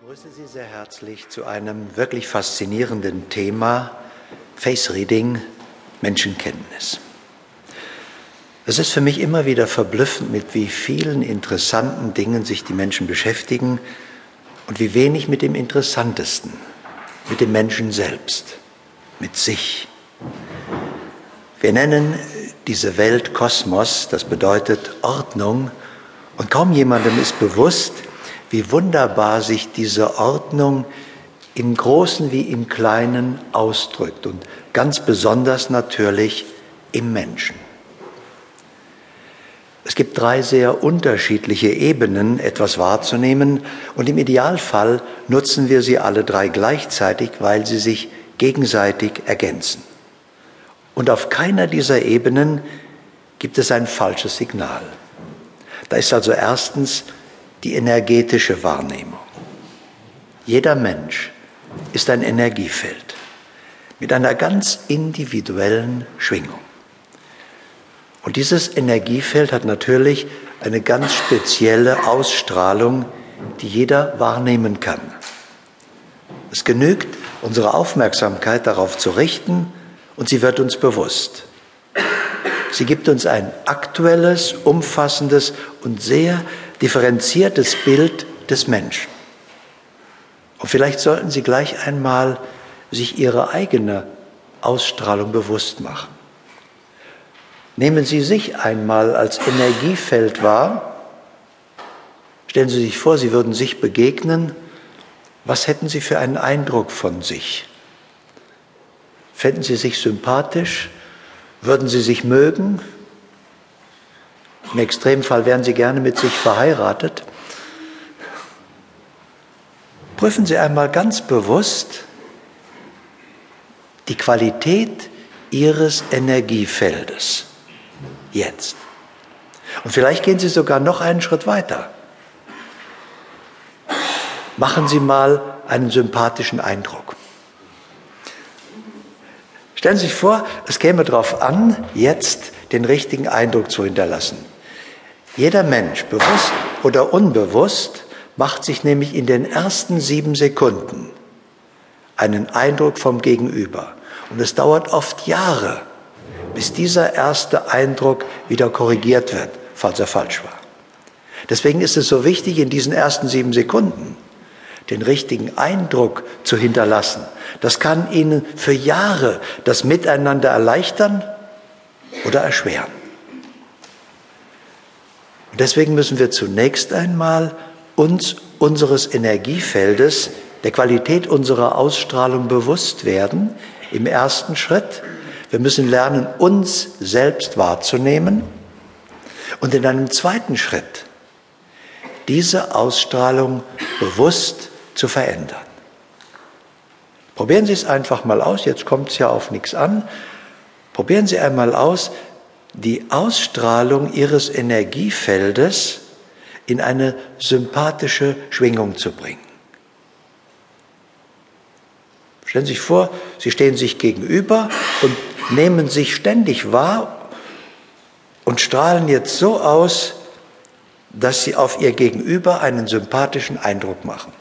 begrüße Sie sehr herzlich zu einem wirklich faszinierenden Thema Face Reading, Menschenkenntnis. Es ist für mich immer wieder verblüffend, mit wie vielen interessanten Dingen sich die Menschen beschäftigen und wie wenig mit dem Interessantesten, mit dem Menschen selbst, mit sich. Wir nennen diese Welt Kosmos, das bedeutet Ordnung, und kaum jemandem ist bewusst, wie wunderbar sich diese Ordnung im Großen wie im Kleinen ausdrückt und ganz besonders natürlich im Menschen. Es gibt drei sehr unterschiedliche Ebenen, etwas wahrzunehmen, und im Idealfall nutzen wir sie alle drei gleichzeitig, weil sie sich gegenseitig ergänzen. Und auf keiner dieser Ebenen gibt es ein falsches Signal. Da ist also erstens die energetische Wahrnehmung. Jeder Mensch ist ein Energiefeld mit einer ganz individuellen Schwingung. Und dieses Energiefeld hat natürlich eine ganz spezielle Ausstrahlung, die jeder wahrnehmen kann. Es genügt, unsere Aufmerksamkeit darauf zu richten und sie wird uns bewusst. Sie gibt uns ein aktuelles, umfassendes und sehr differenziertes Bild des Menschen. Und vielleicht sollten Sie gleich einmal sich Ihre eigene Ausstrahlung bewusst machen. Nehmen Sie sich einmal als Energiefeld wahr. Stellen Sie sich vor, Sie würden sich begegnen. Was hätten Sie für einen Eindruck von sich? Fänden Sie sich sympathisch? Würden Sie sich mögen? Im Extremfall wären Sie gerne mit sich verheiratet. Prüfen Sie einmal ganz bewusst die Qualität Ihres Energiefeldes jetzt. Und vielleicht gehen Sie sogar noch einen Schritt weiter. Machen Sie mal einen sympathischen Eindruck. Stellen Sie sich vor, es käme darauf an, jetzt den richtigen Eindruck zu hinterlassen. Jeder Mensch, bewusst oder unbewusst, macht sich nämlich in den ersten sieben Sekunden einen Eindruck vom Gegenüber. Und es dauert oft Jahre, bis dieser erste Eindruck wieder korrigiert wird, falls er falsch war. Deswegen ist es so wichtig, in diesen ersten sieben Sekunden den richtigen Eindruck zu hinterlassen. Das kann Ihnen für Jahre das Miteinander erleichtern oder erschweren. Und deswegen müssen wir zunächst einmal uns unseres Energiefeldes, der Qualität unserer Ausstrahlung bewusst werden, im ersten Schritt. Wir müssen lernen, uns selbst wahrzunehmen und in einem zweiten Schritt diese Ausstrahlung bewusst zu verändern. Probieren Sie es einfach mal aus, jetzt kommt es ja auf nichts an. Probieren Sie einmal aus, die Ausstrahlung ihres Energiefeldes in eine sympathische Schwingung zu bringen. Stellen Sie sich vor, Sie stehen sich gegenüber und nehmen sich ständig wahr und strahlen jetzt so aus, dass Sie auf Ihr Gegenüber einen sympathischen Eindruck machen.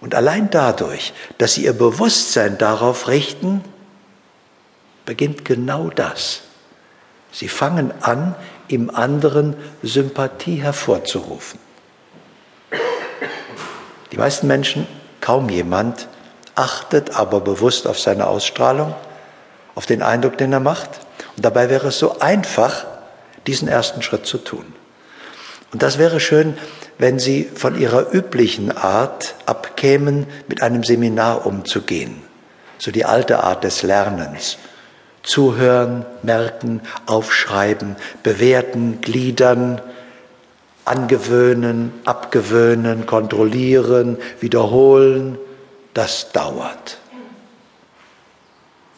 Und allein dadurch, dass Sie Ihr Bewusstsein darauf richten, beginnt genau das. Sie fangen an, im anderen Sympathie hervorzurufen. Die meisten Menschen, kaum jemand, achtet aber bewusst auf seine Ausstrahlung, auf den Eindruck, den er macht. Und dabei wäre es so einfach, diesen ersten Schritt zu tun. Und das wäre schön, wenn Sie von Ihrer üblichen Art abkämen, mit einem Seminar umzugehen. So die alte Art des Lernens Zuhören, merken, aufschreiben, bewerten, gliedern, angewöhnen, abgewöhnen, kontrollieren, wiederholen, das dauert.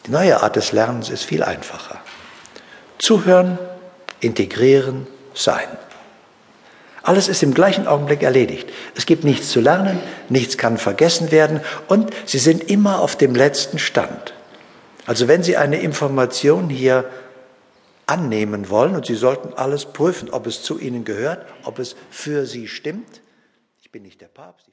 Die neue Art des Lernens ist viel einfacher. Zuhören, integrieren, sein. Alles ist im gleichen Augenblick erledigt. Es gibt nichts zu lernen, nichts kann vergessen werden und Sie sind immer auf dem letzten Stand. Also wenn Sie eine Information hier annehmen wollen, und Sie sollten alles prüfen, ob es zu Ihnen gehört, ob es für Sie stimmt, ich bin nicht der Papst.